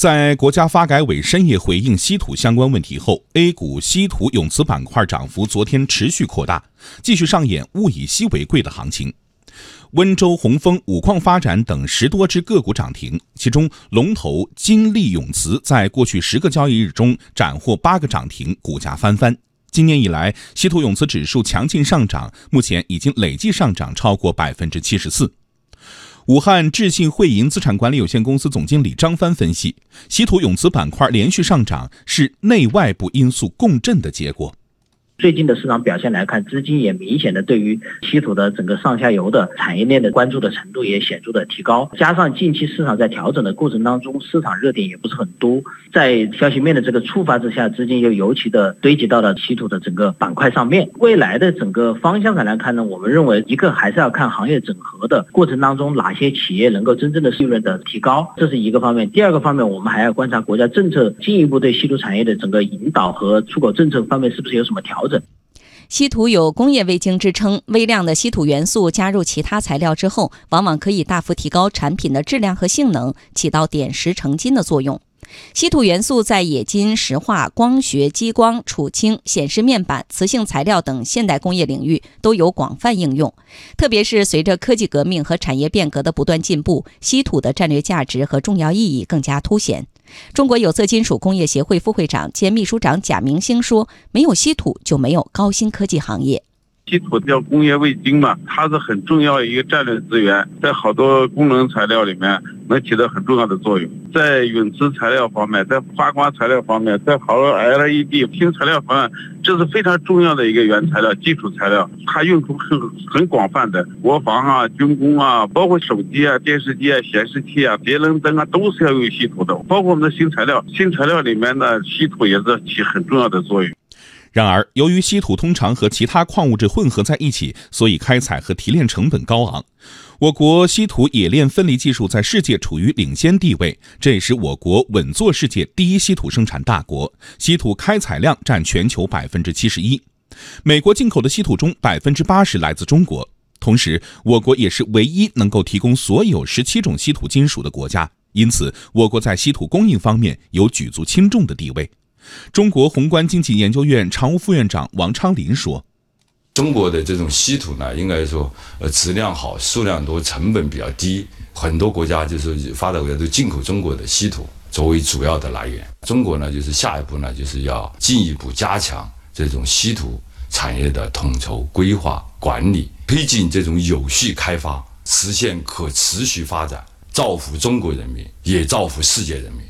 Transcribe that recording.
在国家发改委深夜回应稀土相关问题后，A 股稀土永磁板块涨幅昨天持续扩大，继续上演物以稀为贵的行情。温州红枫、五矿发展等十多只个股涨停，其中龙头金利永磁在过去十个交易日中斩获八个涨停，股价翻番。今年以来，稀土永磁指数强劲上涨，目前已经累计上涨超过百分之七十四。武汉智信汇银资产管理有限公司总经理张帆分析，稀土永磁板块连续上涨是内外部因素共振的结果。最近的市场表现来看，资金也明显的对于稀土的整个上下游的产业链的关注的程度也显著的提高。加上近期市场在调整的过程当中，市场热点也不是很多，在消息面的这个触发之下，资金又尤其的堆积到了稀土的整个板块上面。未来的整个方向上来看呢，我们认为一个还是要看行业整合的过程当中，哪些企业能够真正的利润的提高，这是一个方面。第二个方面，我们还要观察国家政策进一步对稀土产业的整个引导和出口政策方面是不是有什么调整。稀土有工业微晶之称，微量的稀土元素加入其他材料之后，往往可以大幅提高产品的质量和性能，起到点石成金的作用。稀土元素在冶金、石化、光学、激光、储氢、显示面板、磁性材料等现代工业领域都有广泛应用。特别是随着科技革命和产业变革的不断进步，稀土的战略价值和重要意义更加凸显。中国有色金属工业协会副会长兼秘书长贾明星说：“没有稀土，就没有高新科技行业。”稀土叫工业味精嘛，它是很重要一个战略资源，在好多功能材料里面能起到很重要的作用。在永磁材料方面，在发光材料方面，在好多 LED 新材料方面，这是非常重要的一个原材料、基础材料。它用途很很广泛的，国防啊、军工啊，包括手机啊、电视机啊、显示器啊、节能灯啊，都是要用稀土的。包括我们的新材料，新材料里面的稀土也是起很重要的作用。然而，由于稀土通常和其他矿物质混合在一起，所以开采和提炼成本高昂。我国稀土冶炼分离技术在世界处于领先地位，这也使我国稳坐世界第一稀土生产大国。稀土开采量占全球百分之七十一，美国进口的稀土中百分之八十来自中国。同时，我国也是唯一能够提供所有十七种稀土金属的国家，因此，我国在稀土供应方面有举足轻重的地位。中国宏观经济研究院常务副院长王昌林说：“中国的这种稀土呢，应该说，呃，质量好，数量多，成本比较低，很多国家就是发达国家都进口中国的稀土作为主要的来源。中国呢，就是下一步呢，就是要进一步加强这种稀土产业的统筹规划管理，推进这种有序开发，实现可持续发展，造福中国人民，也造福世界人民。”